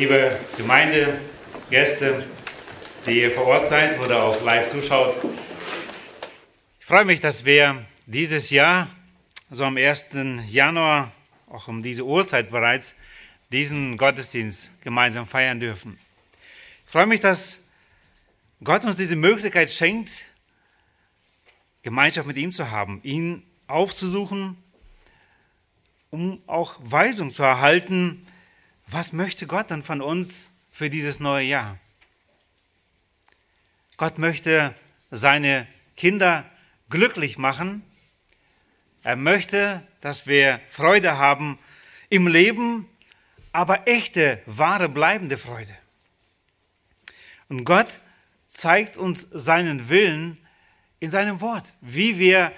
liebe Gemeinde, Gäste, die ihr vor Ort seid oder auch live zuschaut. Ich freue mich, dass wir dieses Jahr, so am 1. Januar, auch um diese Uhrzeit bereits, diesen Gottesdienst gemeinsam feiern dürfen. Ich freue mich, dass Gott uns diese Möglichkeit schenkt, Gemeinschaft mit ihm zu haben, ihn aufzusuchen, um auch Weisung zu erhalten, was möchte Gott dann von uns für dieses neue Jahr? Gott möchte seine Kinder glücklich machen. Er möchte, dass wir Freude haben im Leben, aber echte, wahre, bleibende Freude. Und Gott zeigt uns seinen Willen in seinem Wort, wie wir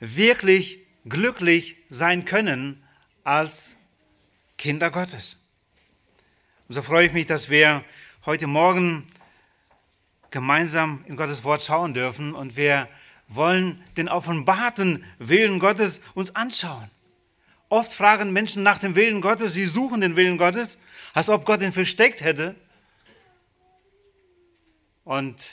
wirklich glücklich sein können als Kinder Gottes. Und so freue ich mich, dass wir heute Morgen gemeinsam in Gottes Wort schauen dürfen und wir wollen den offenbarten Willen Gottes uns anschauen. Oft fragen Menschen nach dem Willen Gottes, sie suchen den Willen Gottes, als ob Gott ihn versteckt hätte. Und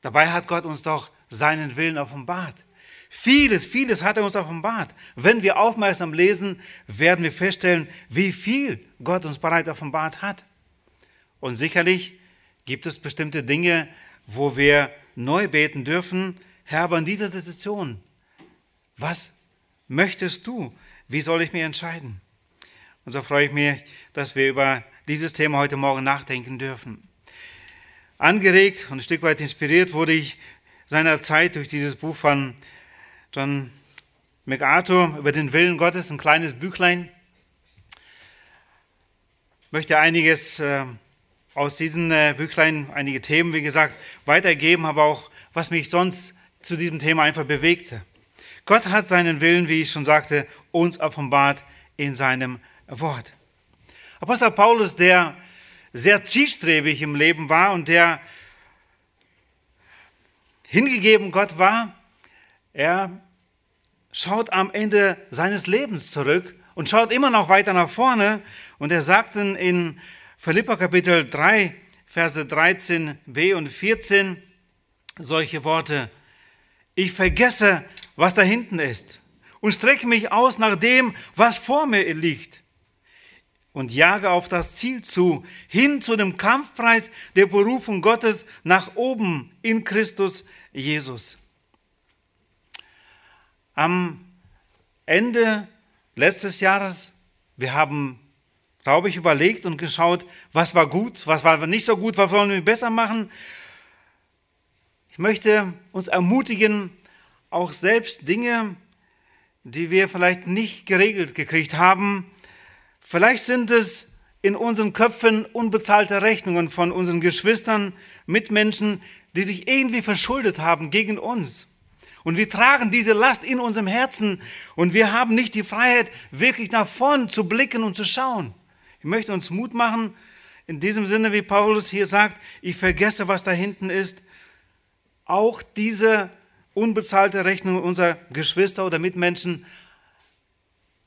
dabei hat Gott uns doch seinen Willen offenbart. Vieles, vieles hat er uns offenbart. Wenn wir aufmerksam lesen, werden wir feststellen, wie viel Gott uns bereits offenbart hat. Und sicherlich gibt es bestimmte Dinge, wo wir neu beten dürfen. Herr, aber in dieser Situation, was möchtest du? Wie soll ich mich entscheiden? Und so freue ich mich, dass wir über dieses Thema heute Morgen nachdenken dürfen. Angeregt und ein Stück weit inspiriert wurde ich seinerzeit durch dieses Buch von John MacArthur über den Willen Gottes, ein kleines Büchlein. Ich möchte einiges äh, aus diesem äh, Büchlein, einige Themen, wie gesagt, weitergeben, aber auch, was mich sonst zu diesem Thema einfach bewegte. Gott hat seinen Willen, wie ich schon sagte, uns offenbart in seinem Wort. Apostel Paulus, der sehr zielstrebig im Leben war und der hingegeben Gott war, er schaut am Ende seines Lebens zurück und schaut immer noch weiter nach vorne. Und er sagt in Philippa Kapitel 3, Verse 13b und 14 solche Worte. Ich vergesse, was da hinten ist und strecke mich aus nach dem, was vor mir liegt und jage auf das Ziel zu, hin zu dem Kampfpreis der Berufung Gottes nach oben in Christus Jesus. Am Ende letztes Jahres, wir haben, glaube ich, überlegt und geschaut, was war gut, was war nicht so gut, was wollen wir besser machen. Ich möchte uns ermutigen, auch selbst Dinge, die wir vielleicht nicht geregelt gekriegt haben, vielleicht sind es in unseren Köpfen unbezahlte Rechnungen von unseren Geschwistern, Mitmenschen, die sich irgendwie verschuldet haben gegen uns. Und wir tragen diese Last in unserem Herzen. Und wir haben nicht die Freiheit, wirklich nach vorn zu blicken und zu schauen. Ich möchte uns Mut machen, in diesem Sinne, wie Paulus hier sagt, ich vergesse, was da hinten ist, auch diese unbezahlte Rechnung unserer Geschwister oder Mitmenschen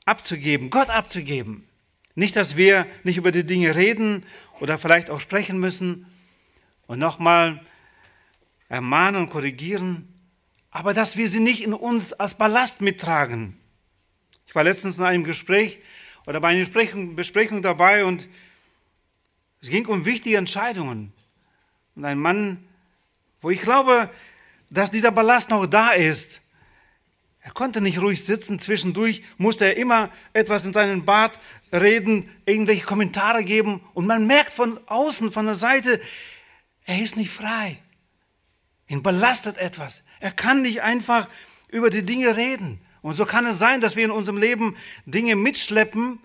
abzugeben, Gott abzugeben. Nicht, dass wir nicht über die Dinge reden oder vielleicht auch sprechen müssen. Und nochmal ermahnen und korrigieren, aber dass wir sie nicht in uns als Ballast mittragen. Ich war letztens in einem Gespräch oder bei einer Besprechung, dabei und es ging um wichtige Entscheidungen. Und ein Mann, wo ich glaube, dass dieser Ballast noch da ist, er konnte nicht ruhig sitzen, zwischendurch musste er immer etwas in seinen Bart reden, irgendwelche Kommentare geben und man merkt von außen, von der Seite, er ist nicht frei. Ihn belastet etwas. Er kann nicht einfach über die Dinge reden. Und so kann es sein, dass wir in unserem Leben Dinge mitschleppen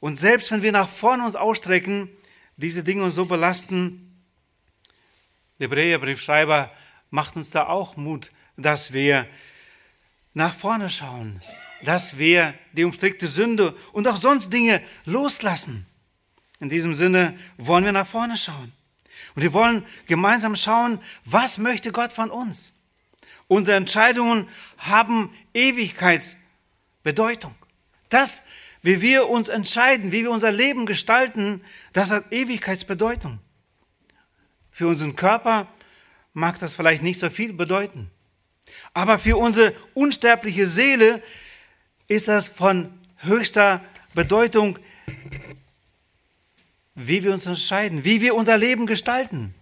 und selbst wenn wir nach vorne uns ausstrecken, diese Dinge uns so belasten. Der Hebräerbriefschreiber macht uns da auch Mut, dass wir nach vorne schauen, dass wir die umstrickte Sünde und auch sonst Dinge loslassen. In diesem Sinne wollen wir nach vorne schauen. Und wir wollen gemeinsam schauen, was möchte Gott von uns? Unsere Entscheidungen haben Ewigkeitsbedeutung. Das wie wir uns entscheiden, wie wir unser Leben gestalten, das hat Ewigkeitsbedeutung. Für unseren Körper mag das vielleicht nicht so viel bedeuten. Aber für unsere unsterbliche Seele ist das von höchster Bedeutung, wie wir uns entscheiden, wie wir unser Leben gestalten.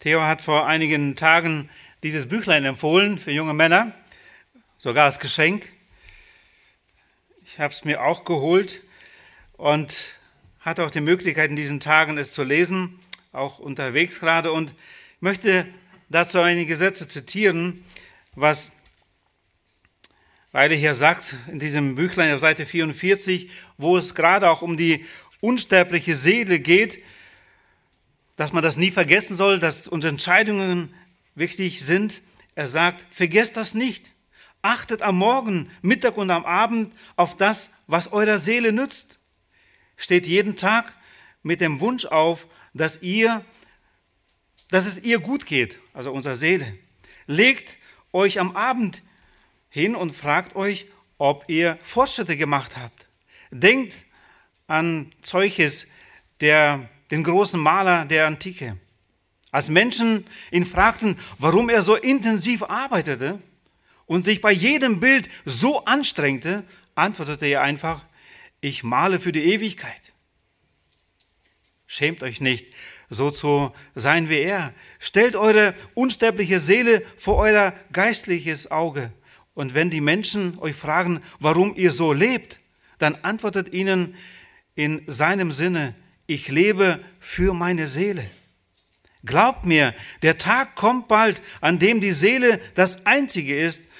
Theo hat vor einigen Tagen dieses Büchlein empfohlen für junge Männer, sogar als Geschenk. Ich habe es mir auch geholt und hatte auch die Möglichkeit in diesen Tagen es zu lesen, auch unterwegs gerade. Und ich möchte dazu einige Sätze zitieren, was Weile hier sagt in diesem Büchlein auf Seite 44, wo es gerade auch um die unsterbliche Seele geht, dass man das nie vergessen soll, dass unsere Entscheidungen wichtig sind. Er sagt, vergesst das nicht. Achtet am Morgen, Mittag und am Abend auf das, was eurer Seele nützt. Steht jeden Tag mit dem Wunsch auf, dass ihr, dass es ihr gut geht, also unserer Seele. Legt euch am Abend hin und fragt euch, ob ihr Fortschritte gemacht habt. Denkt an Zeuches, der den großen Maler der Antike. Als Menschen ihn fragten, warum er so intensiv arbeitete und sich bei jedem Bild so anstrengte, antwortete er einfach, ich male für die Ewigkeit. Schämt euch nicht, so zu sein wie er. Stellt eure unsterbliche Seele vor euer geistliches Auge. Und wenn die Menschen euch fragen, warum ihr so lebt, dann antwortet ihnen in seinem Sinne, ich lebe für meine Seele. Glaubt mir, der Tag kommt bald, an dem die Seele das Einzige ist,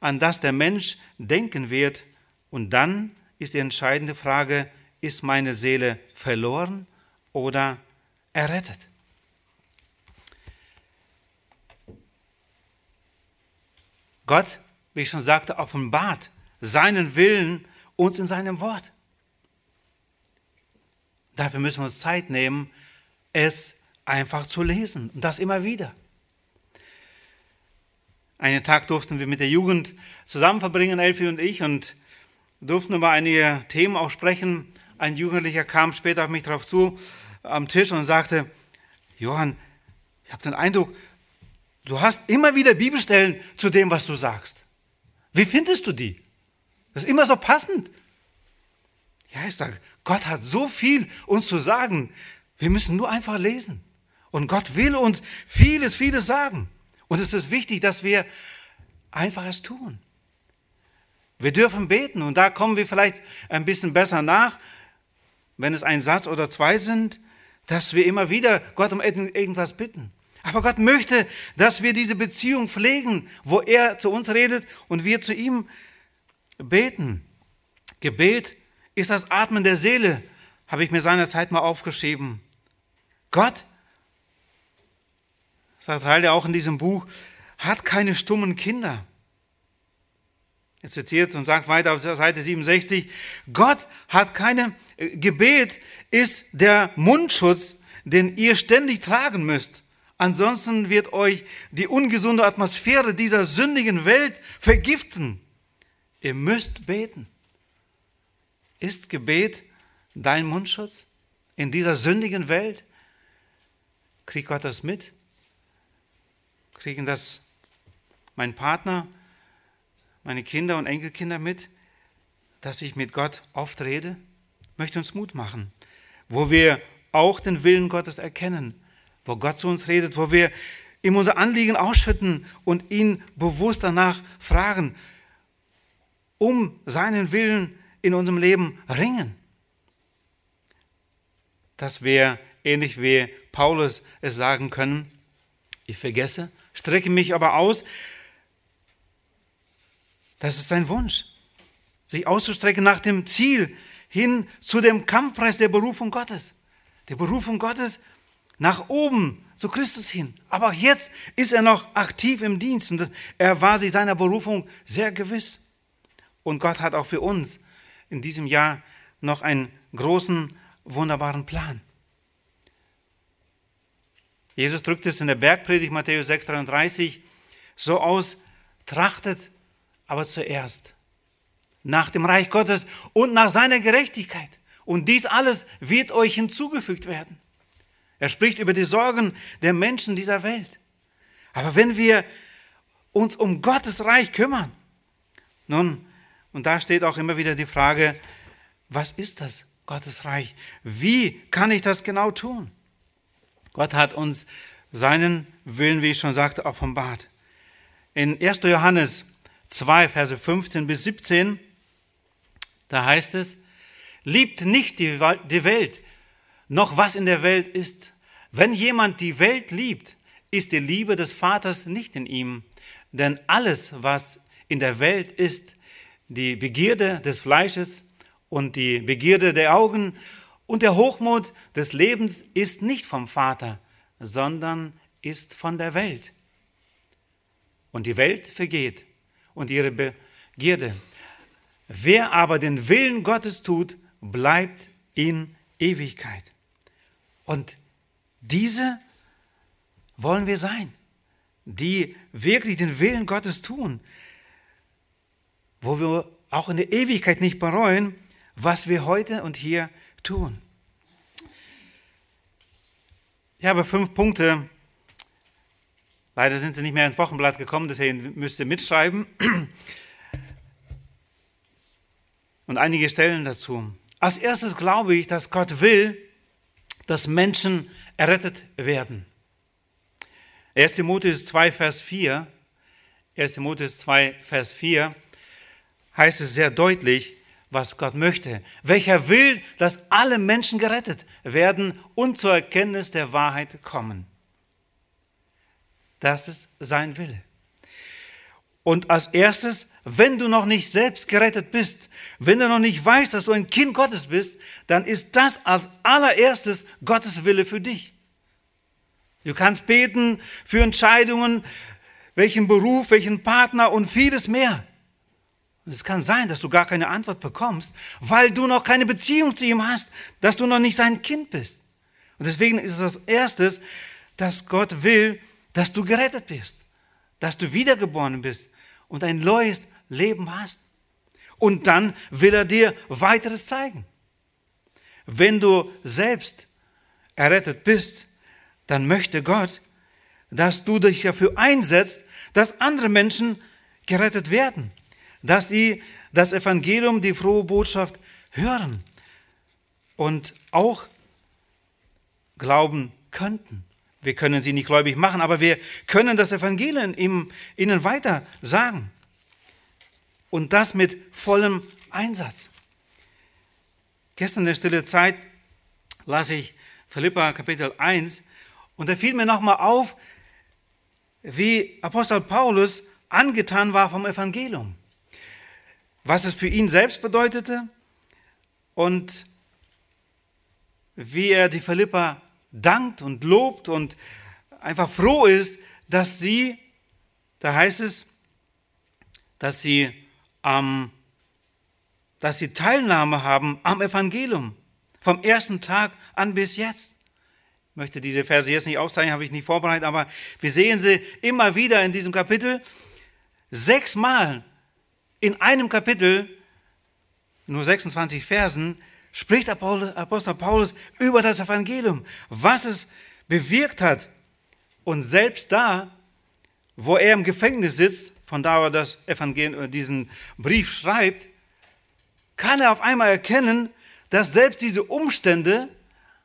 an das der Mensch denken wird. Und dann ist die entscheidende Frage, ist meine Seele verloren oder errettet? Gott, wie ich schon sagte, offenbart seinen Willen uns in seinem Wort. Dafür müssen wir uns Zeit nehmen, es einfach zu lesen und das immer wieder. Einen Tag durften wir mit der Jugend zusammen verbringen, Elfie und ich, und durften über einige Themen auch sprechen. Ein Jugendlicher kam später auf mich darauf zu am Tisch und sagte, Johann, ich habe den Eindruck, du hast immer wieder Bibelstellen zu dem, was du sagst. Wie findest du die? Das ist immer so passend. Ja, ich sage, Gott hat so viel uns zu sagen. Wir müssen nur einfach lesen. Und Gott will uns vieles, vieles sagen. Und es ist wichtig, dass wir einfach es tun. Wir dürfen beten und da kommen wir vielleicht ein bisschen besser nach, wenn es ein Satz oder zwei sind, dass wir immer wieder Gott um irgendwas bitten. Aber Gott möchte, dass wir diese Beziehung pflegen, wo er zu uns redet und wir zu ihm beten. Gebet ist das Atmen der Seele, habe ich mir seinerzeit mal aufgeschrieben. Gott, sagt Heil auch in diesem Buch, hat keine stummen Kinder. Er zitiert und sagt weiter auf Seite 67, Gott hat keine, äh, Gebet ist der Mundschutz, den ihr ständig tragen müsst. Ansonsten wird euch die ungesunde Atmosphäre dieser sündigen Welt vergiften. Ihr müsst beten. Ist Gebet dein Mundschutz in dieser sündigen Welt? Kriegt Gott das mit? Kriegen das mein Partner, meine Kinder und Enkelkinder mit, dass ich mit Gott oft rede? Möchte uns Mut machen, wo wir auch den Willen Gottes erkennen, wo Gott zu uns redet, wo wir ihm unser Anliegen ausschütten und ihn bewusst danach fragen, um seinen Willen in unserem Leben ringen. Dass wir ähnlich wie Paulus es sagen können, ich vergesse, strecke mich aber aus. Das ist sein Wunsch, sich auszustrecken nach dem Ziel hin zu dem Kampfpreis der Berufung Gottes. Der Berufung Gottes nach oben zu Christus hin. Aber jetzt ist er noch aktiv im Dienst und er war sich seiner Berufung sehr gewiss. Und Gott hat auch für uns in diesem Jahr noch einen großen, wunderbaren Plan. Jesus drückt es in der Bergpredigt Matthäus 6,33 so aus, trachtet aber zuerst nach dem Reich Gottes und nach seiner Gerechtigkeit. Und dies alles wird euch hinzugefügt werden. Er spricht über die Sorgen der Menschen dieser Welt. Aber wenn wir uns um Gottes Reich kümmern, nun, und da steht auch immer wieder die Frage, was ist das Gottes Reich? Wie kann ich das genau tun? Gott hat uns seinen Willen, wie ich schon sagte, offenbart. In 1. Johannes 2, Verse 15 bis 17, da heißt es, liebt nicht die Welt, noch was in der Welt ist. Wenn jemand die Welt liebt, ist die Liebe des Vaters nicht in ihm. Denn alles, was in der Welt ist, die Begierde des Fleisches und die Begierde der Augen und der Hochmut des Lebens ist nicht vom Vater, sondern ist von der Welt. Und die Welt vergeht und ihre Begierde. Wer aber den Willen Gottes tut, bleibt in Ewigkeit. Und diese wollen wir sein, die wirklich den Willen Gottes tun, wo wir auch in der Ewigkeit nicht bereuen, was wir heute und hier tun. Ich habe fünf Punkte. Leider sind sie nicht mehr ins Wochenblatt gekommen, deswegen müsst ihr mitschreiben. Und einige Stellen dazu. Als erstes glaube ich, dass Gott will, dass Menschen errettet werden. 1. Timotheus 2, Vers 4, 1. Timotheus 2, Vers 4 heißt es sehr deutlich, was Gott möchte. Welcher will, dass alle Menschen gerettet werden und zur Erkenntnis der Wahrheit kommen. Das ist sein Wille. Und als erstes, wenn du noch nicht selbst gerettet bist, wenn du noch nicht weißt, dass du ein Kind Gottes bist, dann ist das als allererstes Gottes Wille für dich. Du kannst beten für Entscheidungen, welchen Beruf, welchen Partner und vieles mehr. Und es kann sein, dass du gar keine Antwort bekommst, weil du noch keine Beziehung zu ihm hast, dass du noch nicht sein Kind bist. Und deswegen ist es das Erste, dass Gott will, dass du gerettet bist, dass du wiedergeboren bist und ein neues Leben hast. Und dann will er dir weiteres zeigen. Wenn du selbst errettet bist, dann möchte Gott, dass du dich dafür einsetzt, dass andere Menschen gerettet werden dass sie das Evangelium, die frohe Botschaft hören und auch glauben könnten. Wir können sie nicht gläubig machen, aber wir können das Evangelium ihnen weiter sagen. Und das mit vollem Einsatz. Gestern in der stille Zeit las ich Philippa Kapitel 1 und da fiel mir nochmal auf, wie Apostel Paulus angetan war vom Evangelium was es für ihn selbst bedeutete und wie er die Philippa dankt und lobt und einfach froh ist, dass sie, da heißt es, dass sie, ähm, dass sie Teilnahme haben am Evangelium vom ersten Tag an bis jetzt. Ich möchte diese Verse jetzt nicht aufzeigen, habe ich nicht vorbereitet, aber wir sehen sie immer wieder in diesem Kapitel. Sechsmal in einem Kapitel, nur 26 Versen, spricht Apostel Paulus über das Evangelium, was es bewirkt hat. Und selbst da, wo er im Gefängnis sitzt, von da er das Evangelium, äh, diesen Brief schreibt, kann er auf einmal erkennen, dass selbst diese Umstände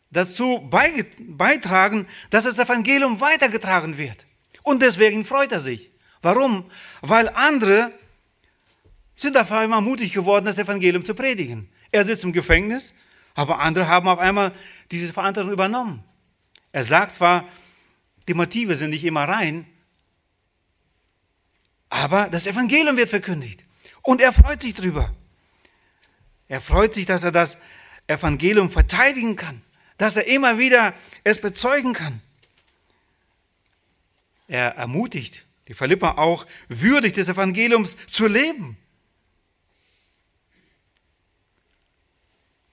dazu beitragen, dass das Evangelium weitergetragen wird. Und deswegen freut er sich. Warum? Weil andere sind auf einmal mutig geworden, das Evangelium zu predigen. Er sitzt im Gefängnis, aber andere haben auf einmal diese Verantwortung übernommen. Er sagt zwar, die Motive sind nicht immer rein, aber das Evangelium wird verkündigt. Und er freut sich drüber. Er freut sich, dass er das Evangelium verteidigen kann, dass er immer wieder es bezeugen kann. Er ermutigt die Philippa auch, würdig des Evangeliums zu leben.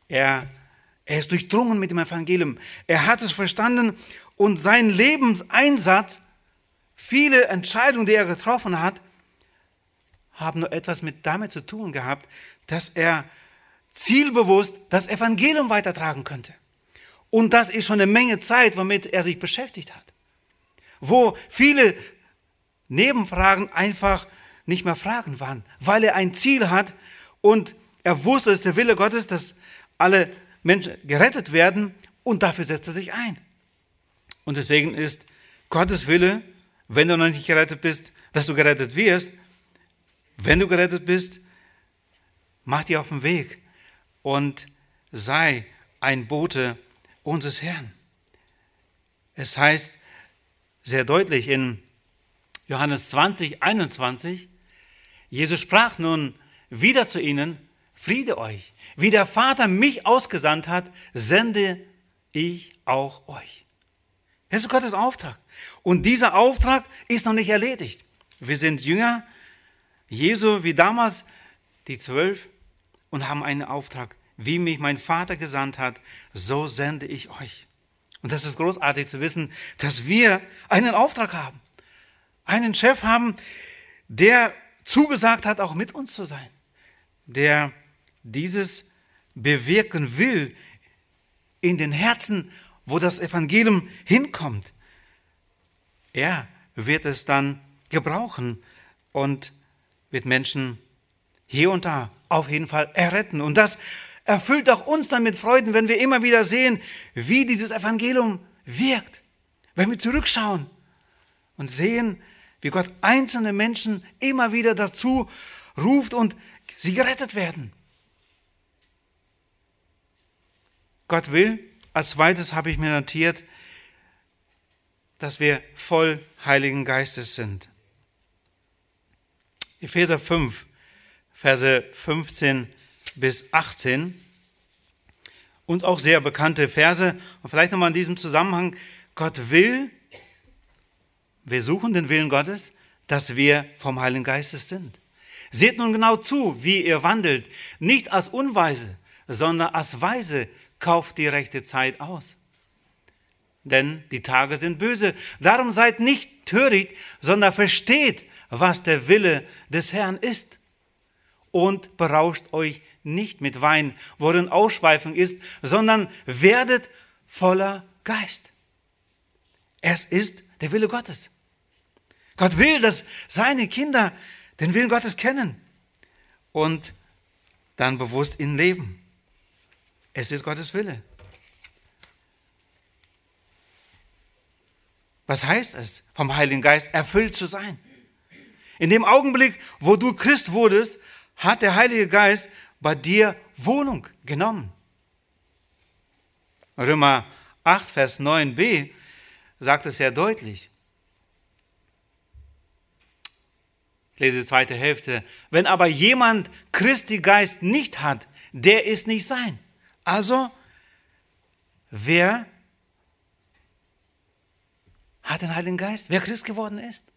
Er, er ist durchdrungen mit dem Evangelium. Er hat es verstanden und sein Lebenseinsatz, viele Entscheidungen, die er getroffen hat, haben nur etwas mit damit zu tun gehabt, dass er zielbewusst das Evangelium weitertragen könnte. Und das ist schon eine Menge Zeit, womit er sich beschäftigt hat. Wo viele Nebenfragen einfach nicht mehr Fragen waren, weil er ein Ziel hat und er wusste, ist der Wille Gottes, dass alle Menschen gerettet werden und dafür setzt er sich ein. Und deswegen ist Gottes Wille, wenn du noch nicht gerettet bist, dass du gerettet wirst. Wenn du gerettet bist, mach dich auf den Weg und sei ein Bote unseres Herrn. Es heißt sehr deutlich in Johannes 20, 21, Jesus sprach nun wieder zu ihnen, Friede euch. Wie der Vater mich ausgesandt hat, sende ich auch euch. Das ist Gottes Auftrag. Und dieser Auftrag ist noch nicht erledigt. Wir sind Jünger Jesu wie damals die zwölf und haben einen Auftrag. Wie mich mein Vater gesandt hat, so sende ich euch. Und das ist großartig zu wissen, dass wir einen Auftrag haben. Einen Chef haben, der zugesagt hat, auch mit uns zu sein. Der dieses bewirken will in den Herzen, wo das Evangelium hinkommt. Er wird es dann gebrauchen und wird Menschen hier und da auf jeden Fall erretten. Und das erfüllt auch uns dann mit Freuden, wenn wir immer wieder sehen, wie dieses Evangelium wirkt. Wenn wir zurückschauen und sehen, wie Gott einzelne Menschen immer wieder dazu ruft und sie gerettet werden. Gott will, als zweites habe ich mir notiert, dass wir voll Heiligen Geistes sind. Epheser 5, Verse 15 bis 18. Uns auch sehr bekannte Verse. Und vielleicht nochmal in diesem Zusammenhang. Gott will, wir suchen den Willen Gottes, dass wir vom Heiligen Geistes sind. Seht nun genau zu, wie ihr wandelt, nicht als Unweise, sondern als Weise, kauft die rechte Zeit aus. Denn die Tage sind böse. Darum seid nicht töricht, sondern versteht, was der Wille des Herrn ist. Und berauscht euch nicht mit Wein, worin Ausschweifung ist, sondern werdet voller Geist. Es ist der Wille Gottes. Gott will, dass seine Kinder den Willen Gottes kennen und dann bewusst ihn leben. Es ist Gottes Wille. Was heißt es, vom Heiligen Geist erfüllt zu sein? In dem Augenblick, wo du Christ wurdest, hat der Heilige Geist bei dir Wohnung genommen. Römer 8, Vers 9b sagt es sehr deutlich. Ich lese die zweite Hälfte. Wenn aber jemand Christi Geist nicht hat, der ist nicht sein. Also, wer hat den Heiligen Geist? Wer Christ geworden ist?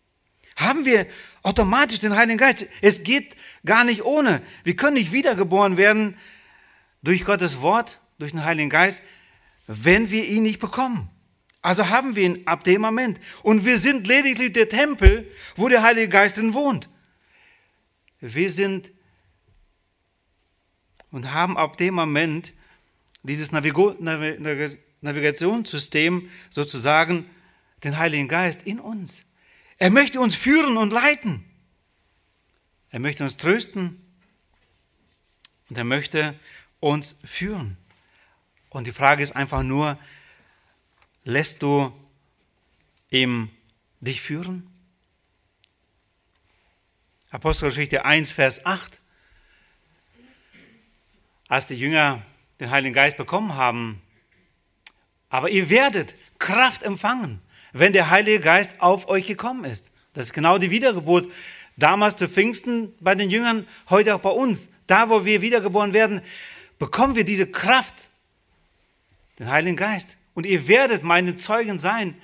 Haben wir automatisch den Heiligen Geist? Es geht gar nicht ohne. Wir können nicht wiedergeboren werden durch Gottes Wort, durch den Heiligen Geist, wenn wir ihn nicht bekommen. Also haben wir ihn ab dem Moment. Und wir sind lediglich der Tempel, wo der Heilige Geist drin wohnt. Wir sind und haben ab dem Moment dieses Navigationssystem sozusagen den Heiligen Geist in uns. Er möchte uns führen und leiten. Er möchte uns trösten und er möchte uns führen. Und die Frage ist einfach nur, lässt du ihm dich führen? Apostelgeschichte 1, Vers 8. Als die Jünger den Heiligen Geist bekommen haben. Aber ihr werdet Kraft empfangen, wenn der Heilige Geist auf euch gekommen ist. Das ist genau die Wiedergeburt. Damals zu Pfingsten bei den Jüngern, heute auch bei uns. Da, wo wir wiedergeboren werden, bekommen wir diese Kraft, den Heiligen Geist. Und ihr werdet meine Zeugen sein,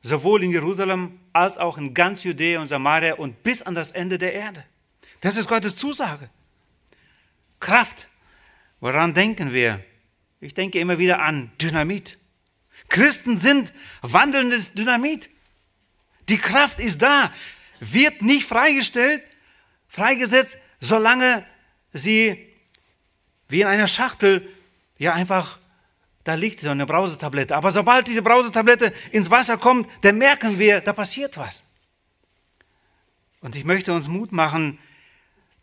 sowohl in Jerusalem als auch in ganz Judäa und Samaria und bis an das Ende der Erde. Das ist Gottes Zusage. Kraft. Woran denken wir? Ich denke immer wieder an Dynamit. Christen sind wandelndes Dynamit. Die Kraft ist da, wird nicht freigestellt, freigesetzt, solange sie wie in einer Schachtel, ja einfach, da liegt so eine Brausetablette. Aber sobald diese Brausetablette ins Wasser kommt, dann merken wir, da passiert was. Und ich möchte uns Mut machen,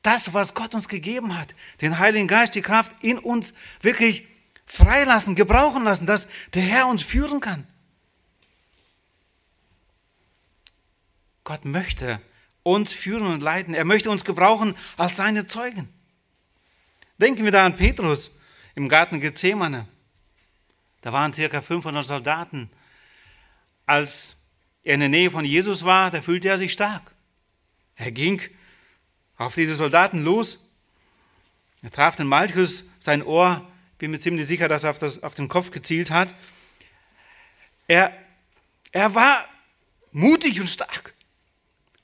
das, was Gott uns gegeben hat, den Heiligen Geist, die Kraft in uns wirklich freilassen, gebrauchen lassen, dass der Herr uns führen kann. Gott möchte uns führen und leiten. Er möchte uns gebrauchen als seine Zeugen. Denken wir da an Petrus im Garten Gethsemane. Da waren circa 500 Soldaten. Als er in der Nähe von Jesus war, da fühlte er sich stark. Er ging auf diese Soldaten los. Er traf den Malchus, sein Ohr, bin mir ziemlich sicher, dass er auf, das, auf den Kopf gezielt hat. Er, er war mutig und stark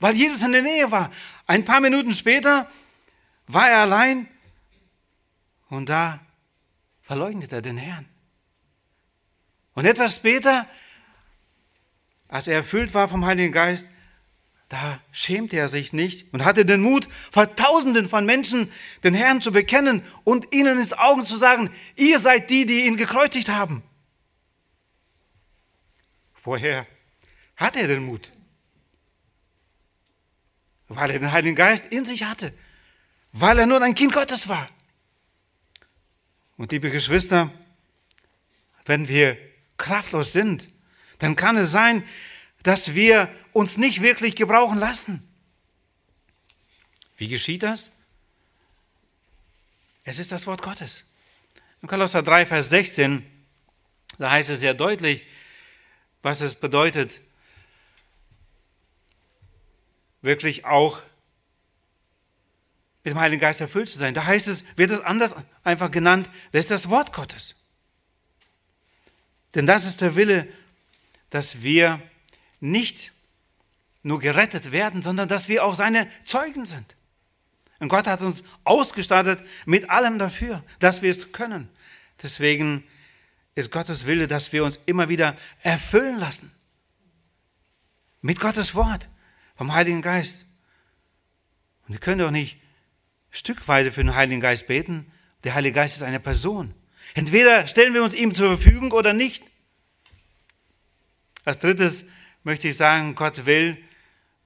weil Jesus in der Nähe war. Ein paar Minuten später war er allein und da verleugnet er den Herrn. Und etwas später, als er erfüllt war vom Heiligen Geist, da schämte er sich nicht und hatte den Mut, vor Tausenden von Menschen den Herrn zu bekennen und ihnen ins Augen zu sagen, ihr seid die, die ihn gekreuzigt haben. Woher hat er den Mut? weil er den Heiligen Geist in sich hatte, weil er nur ein Kind Gottes war. Und liebe Geschwister, wenn wir kraftlos sind, dann kann es sein, dass wir uns nicht wirklich gebrauchen lassen. Wie geschieht das? Es ist das Wort Gottes. In Kolosser 3, Vers 16, da heißt es sehr deutlich, was es bedeutet, wirklich auch mit dem Heiligen Geist erfüllt zu sein. Da heißt es, wird es anders einfach genannt, das ist das Wort Gottes. Denn das ist der Wille, dass wir nicht nur gerettet werden, sondern dass wir auch seine Zeugen sind. Und Gott hat uns ausgestattet mit allem dafür, dass wir es können. Deswegen ist Gottes Wille, dass wir uns immer wieder erfüllen lassen. Mit Gottes Wort vom Heiligen Geist. Und wir können doch nicht stückweise für den Heiligen Geist beten. Der Heilige Geist ist eine Person. Entweder stellen wir uns ihm zur Verfügung oder nicht. Als drittes möchte ich sagen, Gott will,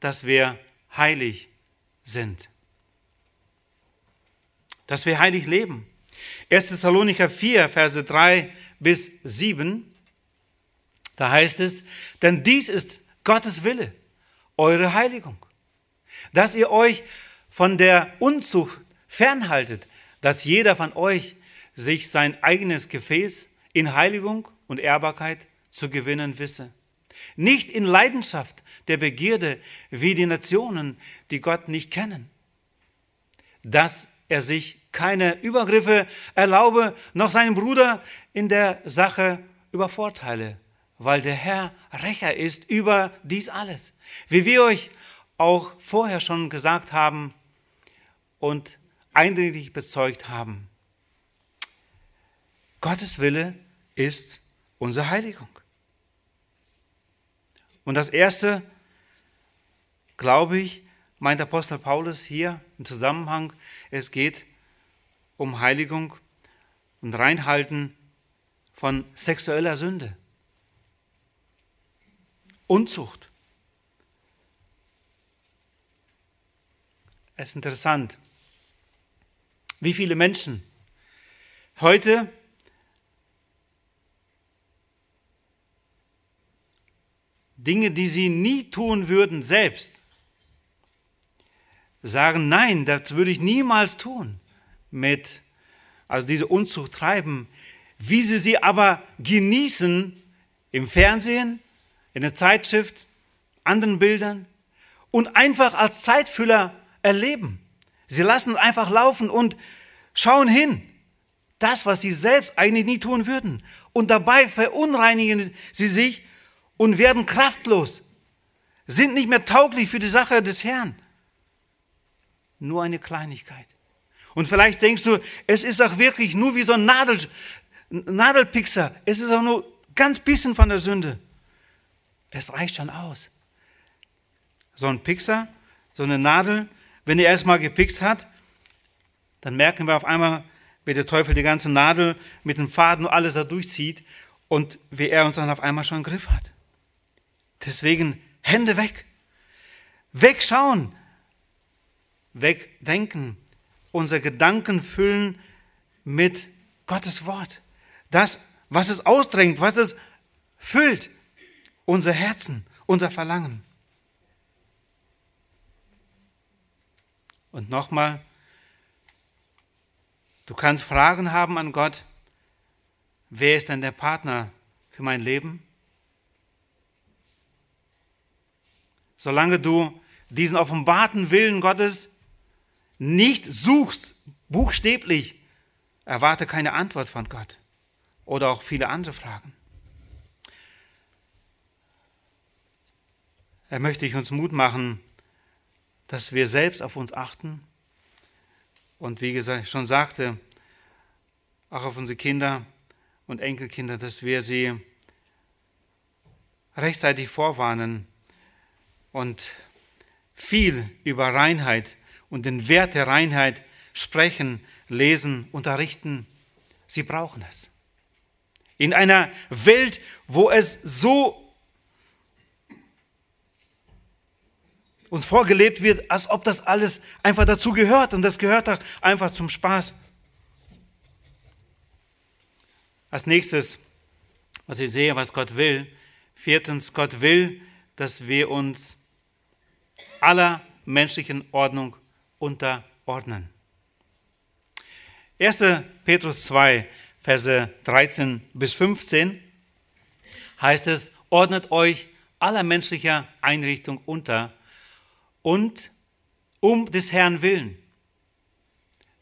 dass wir heilig sind. Dass wir heilig leben. 1. Thessalonicher 4, Verse 3 bis 7, da heißt es, denn dies ist Gottes Wille, eure Heiligung. Dass ihr euch von der Unzucht fernhaltet, dass jeder von euch sich sein eigenes Gefäß in Heiligung und Ehrbarkeit zu gewinnen wisse. Nicht in Leidenschaft der Begierde wie die Nationen, die Gott nicht kennen. Dass er sich keine Übergriffe erlaube, noch seinen Bruder in der Sache übervorteile, weil der Herr Rächer ist über dies alles. Wie wir euch auch vorher schon gesagt haben und eindringlich bezeugt haben. Gottes Wille ist unsere Heiligung. Und das Erste, glaube ich, meint Apostel Paulus hier im Zusammenhang, es geht um Heiligung und Reinhalten von sexueller Sünde. Unzucht. Es ist interessant, wie viele Menschen heute Dinge, die sie nie tun würden selbst, sagen, nein, das würde ich niemals tun, mit, also diese Unzucht treiben, wie sie sie aber genießen im Fernsehen, in der Zeitschrift, anderen Bildern und einfach als Zeitfüller erleben. Sie lassen einfach laufen und schauen hin. Das, was sie selbst eigentlich nie tun würden. Und dabei verunreinigen sie sich und werden kraftlos, sind nicht mehr tauglich für die Sache des Herrn. Nur eine Kleinigkeit. Und vielleicht denkst du, es ist auch wirklich nur wie so ein Nadel, Nadelpixer. Es ist auch nur ganz bisschen von der Sünde. Es reicht schon aus. So ein Pixer, so eine Nadel, wenn er erstmal gepikst hat, dann merken wir auf einmal, wie der Teufel die ganze Nadel mit dem Faden und alles da durchzieht und wie er uns dann auf einmal schon im Griff hat. Deswegen Hände weg. Wegschauen. Wegdenken. Unsere Gedanken füllen mit Gottes Wort. Das, was es ausdrängt, was es füllt. Unser Herzen, unser Verlangen. Und nochmal, du kannst Fragen haben an Gott. Wer ist denn der Partner für mein Leben? Solange du diesen offenbarten Willen Gottes nicht suchst, buchstäblich, erwarte keine Antwort von Gott oder auch viele andere Fragen. Er möchte ich uns Mut machen, dass wir selbst auf uns achten und wie gesagt, schon sagte, auch auf unsere Kinder und Enkelkinder, dass wir sie rechtzeitig vorwarnen und viel über Reinheit und den Wert der Reinheit sprechen, lesen, unterrichten. Sie brauchen es. In einer Welt, wo es so uns vorgelebt wird, als ob das alles einfach dazu gehört und das gehört auch einfach zum Spaß. Als nächstes, was ich sehe, was Gott will. Viertens, Gott will, dass wir uns aller menschlichen Ordnung unterordnen. 1. Petrus 2, Verse 13 bis 15 heißt es, ordnet euch aller menschlicher Einrichtung unter und um des Herrn willen,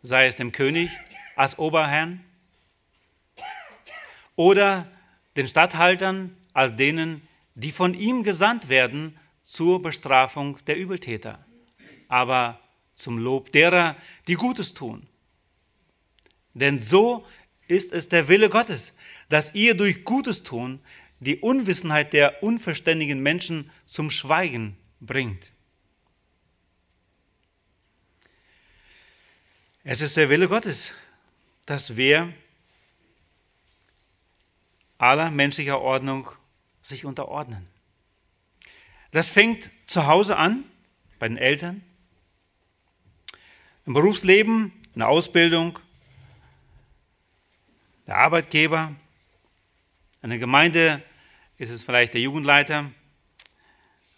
sei es dem König als Oberherrn oder den Statthaltern als denen, die von ihm gesandt werden zur Bestrafung der Übeltäter, aber zum Lob derer, die Gutes tun. Denn so ist es der Wille Gottes, dass ihr durch Gutes tun die Unwissenheit der unverständigen Menschen zum Schweigen bringt. Es ist der Wille Gottes, dass wir aller menschlicher Ordnung sich unterordnen. Das fängt zu Hause an, bei den Eltern, im Berufsleben, in der Ausbildung, der Arbeitgeber, in der Gemeinde ist es vielleicht der Jugendleiter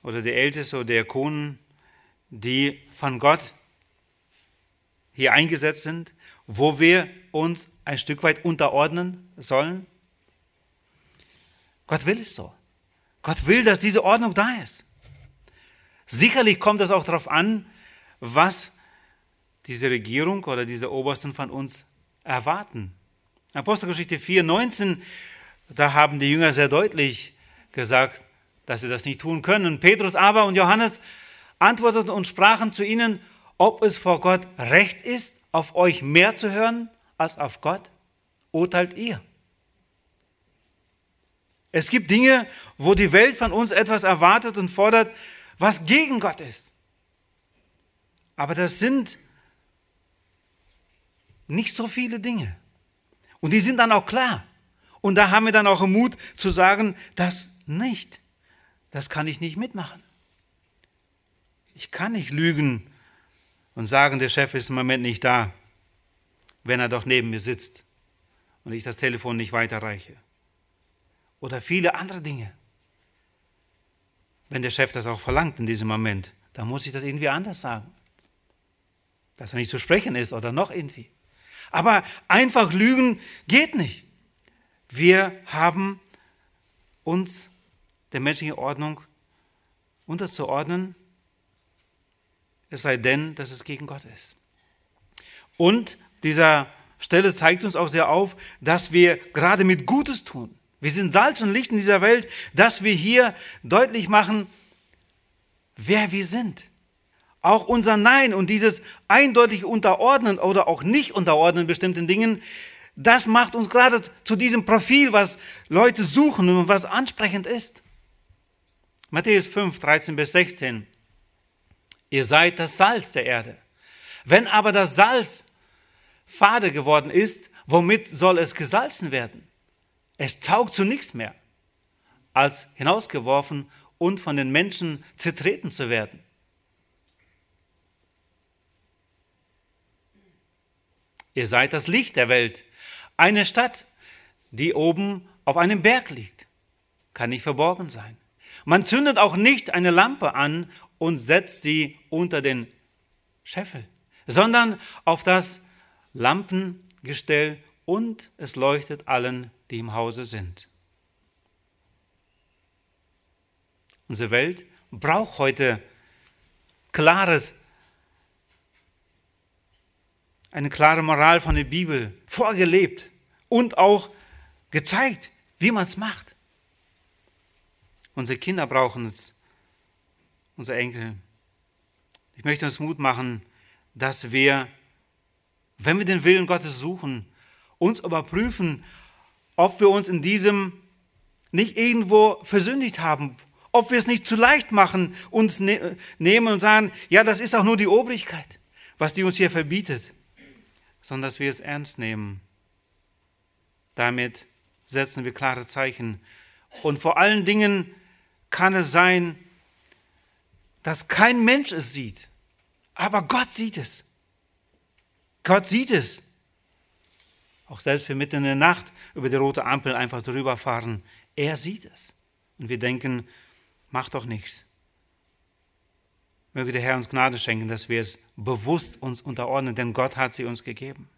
oder der Älteste oder der Diakonen, die von Gott hier eingesetzt sind, wo wir uns ein Stück weit unterordnen sollen? Gott will es so. Gott will, dass diese Ordnung da ist. Sicherlich kommt es auch darauf an, was diese Regierung oder diese Obersten von uns erwarten. Apostelgeschichte 4, 19, da haben die Jünger sehr deutlich gesagt, dass sie das nicht tun können. Petrus aber und Johannes antworteten und sprachen zu ihnen, ob es vor Gott recht ist, auf euch mehr zu hören als auf Gott, urteilt ihr. Es gibt Dinge, wo die Welt von uns etwas erwartet und fordert, was gegen Gott ist. Aber das sind nicht so viele Dinge. Und die sind dann auch klar. Und da haben wir dann auch Mut zu sagen, das nicht. Das kann ich nicht mitmachen. Ich kann nicht lügen und sagen, der Chef ist im Moment nicht da, wenn er doch neben mir sitzt und ich das Telefon nicht weiterreiche. Oder viele andere Dinge. Wenn der Chef das auch verlangt in diesem Moment, dann muss ich das irgendwie anders sagen. Dass er nicht zu sprechen ist oder noch irgendwie. Aber einfach lügen geht nicht. Wir haben uns der menschlichen Ordnung unterzuordnen es sei denn, dass es gegen Gott ist. Und dieser Stelle zeigt uns auch sehr auf, dass wir gerade mit Gutes tun. Wir sind Salz und Licht in dieser Welt, dass wir hier deutlich machen, wer wir sind. Auch unser Nein und dieses eindeutige Unterordnen oder auch nicht Unterordnen bestimmten Dingen, das macht uns gerade zu diesem Profil, was Leute suchen und was ansprechend ist. Matthäus 5, 13 bis 16. Ihr seid das Salz der Erde. Wenn aber das Salz fade geworden ist, womit soll es gesalzen werden? Es taugt zu nichts mehr, als hinausgeworfen und von den Menschen zertreten zu werden. Ihr seid das Licht der Welt. Eine Stadt, die oben auf einem Berg liegt, kann nicht verborgen sein. Man zündet auch nicht eine Lampe an und setzt sie unter den Scheffel, sondern auf das Lampengestell und es leuchtet allen, die im Hause sind. Unsere Welt braucht heute klares, eine klare Moral von der Bibel vorgelebt und auch gezeigt, wie man es macht. Unsere Kinder brauchen es, unsere Enkel. Ich möchte uns Mut machen, dass wir, wenn wir den Willen Gottes suchen, uns überprüfen, ob wir uns in diesem nicht irgendwo versündigt haben, ob wir es nicht zu leicht machen, uns ne nehmen und sagen, ja, das ist auch nur die Obrigkeit, was die uns hier verbietet, sondern dass wir es ernst nehmen. Damit setzen wir klare Zeichen. Und vor allen Dingen kann es sein, dass kein Mensch es sieht, aber Gott sieht es. Gott sieht es. Auch selbst wir mitten in der Nacht über die rote Ampel einfach drüber fahren, er sieht es. Und wir denken, macht doch nichts. Möge der Herr uns Gnade schenken, dass wir es bewusst uns unterordnen, denn Gott hat sie uns gegeben.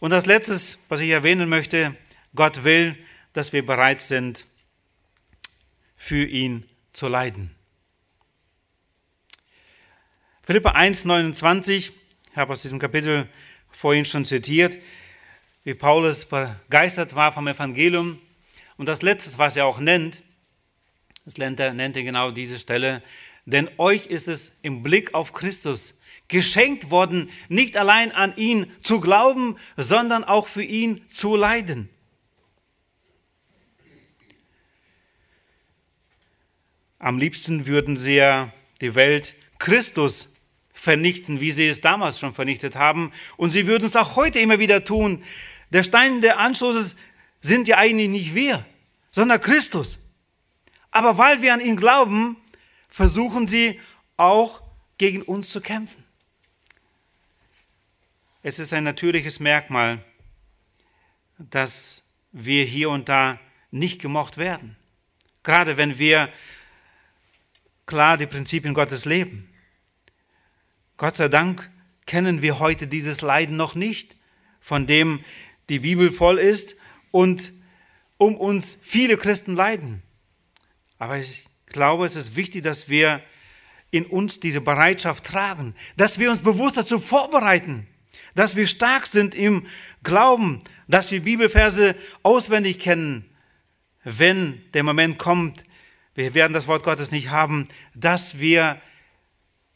Und als letztes, was ich erwähnen möchte, Gott will, dass wir bereit sind, für ihn zu leiden. Philippa 1, 29, ich habe aus diesem Kapitel vorhin schon zitiert, wie Paulus begeistert war vom Evangelium. Und das Letzte, was er auch nennt, das nennt er, nennt er genau diese Stelle. Denn euch ist es im Blick auf Christus geschenkt worden, nicht allein an ihn zu glauben, sondern auch für ihn zu leiden. Am liebsten würden sie ja die Welt Christus vernichten, wie sie es damals schon vernichtet haben. Und sie würden es auch heute immer wieder tun. Der Stein der Anstoßes sind ja eigentlich nicht wir, sondern Christus. Aber weil wir an ihn glauben, versuchen sie auch gegen uns zu kämpfen. Es ist ein natürliches Merkmal, dass wir hier und da nicht gemocht werden. Gerade wenn wir klar die Prinzipien Gottes leben. Gott sei Dank kennen wir heute dieses Leiden noch nicht, von dem die Bibel voll ist und um uns viele Christen leiden. Aber ich glaube, es ist wichtig, dass wir in uns diese Bereitschaft tragen, dass wir uns bewusst dazu vorbereiten, dass wir stark sind im Glauben, dass wir Bibelverse auswendig kennen, wenn der Moment kommt, wir werden das Wort Gottes nicht haben, dass wir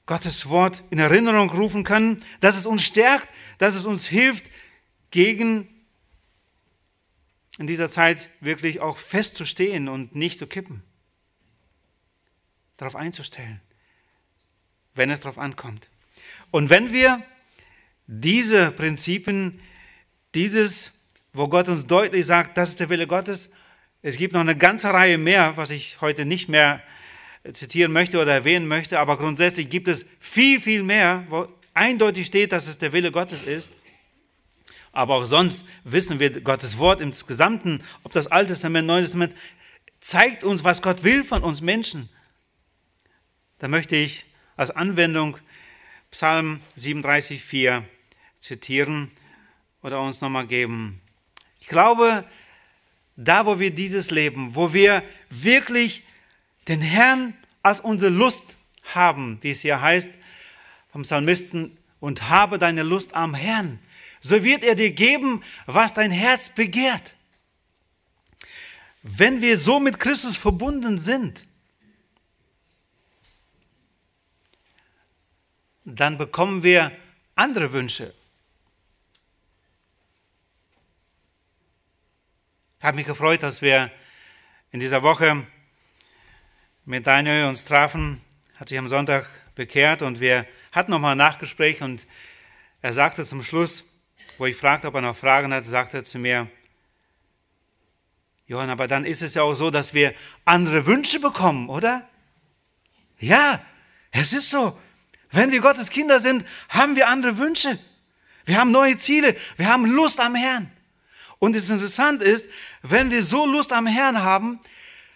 Gottes Wort in Erinnerung rufen können, dass es uns stärkt, dass es uns hilft, gegen in dieser Zeit wirklich auch festzustehen und nicht zu kippen darauf einzustellen, wenn es darauf ankommt. Und wenn wir diese Prinzipien, dieses, wo Gott uns deutlich sagt, das ist der Wille Gottes, es gibt noch eine ganze Reihe mehr, was ich heute nicht mehr zitieren möchte oder erwähnen möchte, aber grundsätzlich gibt es viel, viel mehr, wo eindeutig steht, dass es der Wille Gottes ist. Aber auch sonst wissen wir, Gottes Wort im Gesamten, ob das Alte Testament, Neues Testament, zeigt uns, was Gott will von uns Menschen. Da möchte ich als Anwendung Psalm 37,4 zitieren oder uns nochmal geben. Ich glaube, da wo wir dieses Leben, wo wir wirklich den Herrn als unsere Lust haben, wie es hier heißt vom Psalmisten, und habe deine Lust am Herrn, so wird er dir geben, was dein Herz begehrt. Wenn wir so mit Christus verbunden sind, dann bekommen wir andere Wünsche. Ich habe mich gefreut, dass wir in dieser Woche mit Daniel uns trafen, hat sich am Sonntag bekehrt und wir hatten nochmal ein Nachgespräch und er sagte zum Schluss, wo ich fragte, ob er noch Fragen hat, sagte er zu mir, Johann, aber dann ist es ja auch so, dass wir andere Wünsche bekommen, oder? Ja, es ist so. Wenn wir Gottes Kinder sind, haben wir andere Wünsche. Wir haben neue Ziele. Wir haben Lust am Herrn. Und das Interessante ist, wenn wir so Lust am Herrn haben,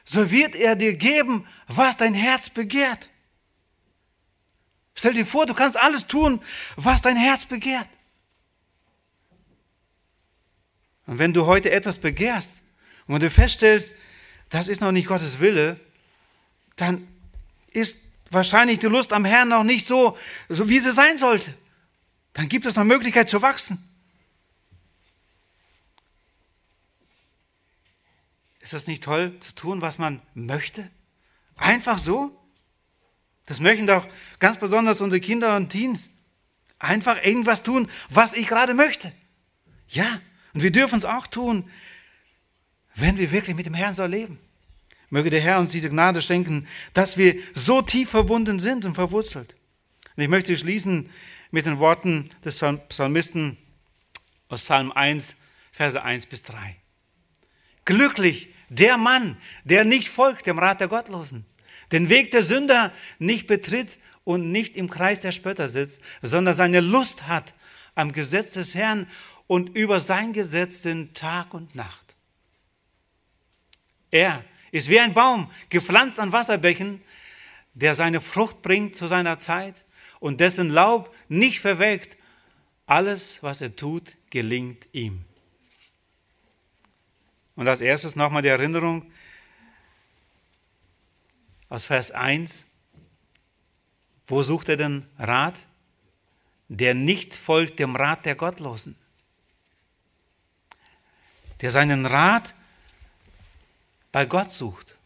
so wird er dir geben, was dein Herz begehrt. Stell dir vor, du kannst alles tun, was dein Herz begehrt. Und wenn du heute etwas begehrst und du feststellst, das ist noch nicht Gottes Wille, dann ist wahrscheinlich die Lust am Herrn noch nicht so, so wie sie sein sollte. Dann gibt es noch Möglichkeit zu wachsen. Ist das nicht toll zu tun, was man möchte? Einfach so? Das möchten doch ganz besonders unsere Kinder und Teens. Einfach irgendwas tun, was ich gerade möchte. Ja, und wir dürfen es auch tun, wenn wir wirklich mit dem Herrn so leben. Möge der Herr uns diese Gnade schenken, dass wir so tief verbunden sind und verwurzelt. Und ich möchte schließen mit den Worten des Psalmisten aus Psalm 1, Verse 1 bis 3. Glücklich der Mann, der nicht folgt dem Rat der Gottlosen, den Weg der Sünder nicht betritt und nicht im Kreis der Spötter sitzt, sondern seine Lust hat am Gesetz des Herrn und über sein Gesetz sind Tag und Nacht. Er ist wie ein Baum, gepflanzt an Wasserbächen, der seine Frucht bringt zu seiner Zeit und dessen Laub nicht verwelkt. Alles, was er tut, gelingt ihm. Und als erstes nochmal die Erinnerung aus Vers 1. Wo sucht er den Rat? Der nicht folgt dem Rat der Gottlosen. Der seinen Rat bei Gott sucht.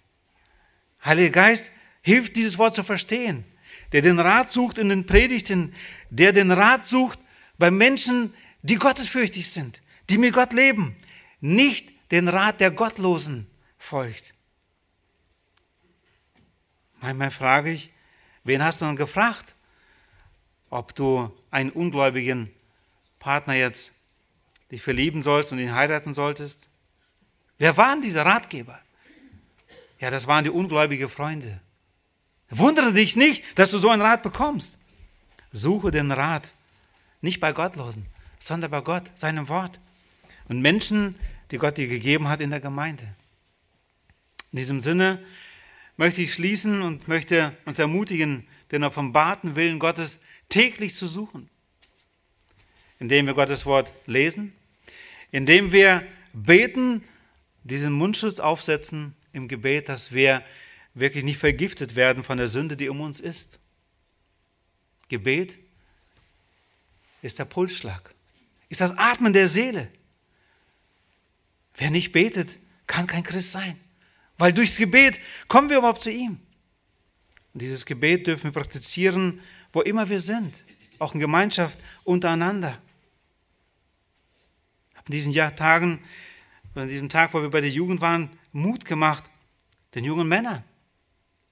Heiliger Geist hilft dieses Wort zu verstehen. Der den Rat sucht in den Predigten, der den Rat sucht bei Menschen, die gottesfürchtig sind, die mit Gott leben. Nicht den Rat der Gottlosen folgt. Manchmal frage ich, wen hast du dann gefragt, ob du einen ungläubigen Partner jetzt dich verlieben sollst und ihn heiraten solltest? Wer waren diese Ratgeber? Ja, das waren die ungläubigen Freunde. Wundere dich nicht, dass du so einen Rat bekommst. Suche den Rat, nicht bei Gottlosen, sondern bei Gott, seinem Wort. Und Menschen, die Gott dir gegeben hat in der Gemeinde. In diesem Sinne möchte ich schließen und möchte uns ermutigen, den offenbarten Willen Gottes täglich zu suchen, indem wir Gottes Wort lesen, indem wir beten, diesen Mundschutz aufsetzen im Gebet, dass wir wirklich nicht vergiftet werden von der Sünde, die um uns ist. Gebet ist der Pulsschlag, ist das Atmen der Seele. Wer nicht betet, kann kein Christ sein. Weil durchs Gebet kommen wir überhaupt zu ihm. Und dieses Gebet dürfen wir praktizieren, wo immer wir sind, auch in Gemeinschaft untereinander. In diesen Tagen, an diesem Tag, wo wir bei der Jugend waren, Mut gemacht, den jungen Männern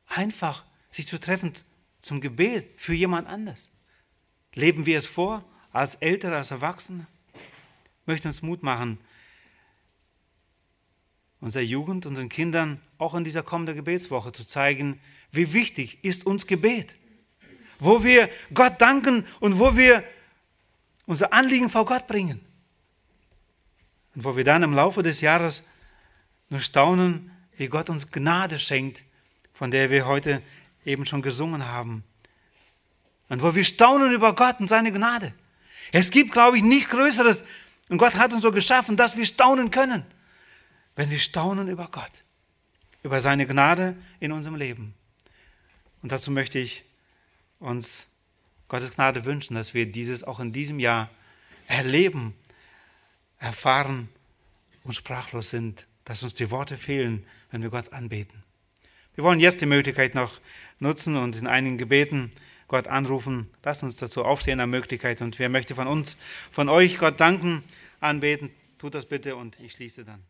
einfach sich zu treffen zum Gebet für jemand anders. Leben wir es vor, als Ältere, als Erwachsene? Möchte uns Mut machen, unserer Jugend, unseren Kindern auch in dieser kommenden Gebetswoche zu zeigen, wie wichtig ist uns Gebet. Wo wir Gott danken und wo wir unser Anliegen vor Gott bringen. Und wo wir dann im Laufe des Jahres nur staunen, wie Gott uns Gnade schenkt, von der wir heute eben schon gesungen haben. Und wo wir staunen über Gott und seine Gnade. Es gibt, glaube ich, nichts Größeres. Und Gott hat uns so geschaffen, dass wir staunen können wenn wir staunen über Gott, über seine Gnade in unserem Leben. Und dazu möchte ich uns Gottes Gnade wünschen, dass wir dieses auch in diesem Jahr erleben, erfahren und sprachlos sind, dass uns die Worte fehlen, wenn wir Gott anbeten. Wir wollen jetzt die Möglichkeit noch nutzen und in einigen Gebeten Gott anrufen. Lasst uns dazu aufstehen an Möglichkeit. Und wer möchte von uns, von euch Gott danken, anbeten, tut das bitte und ich schließe dann.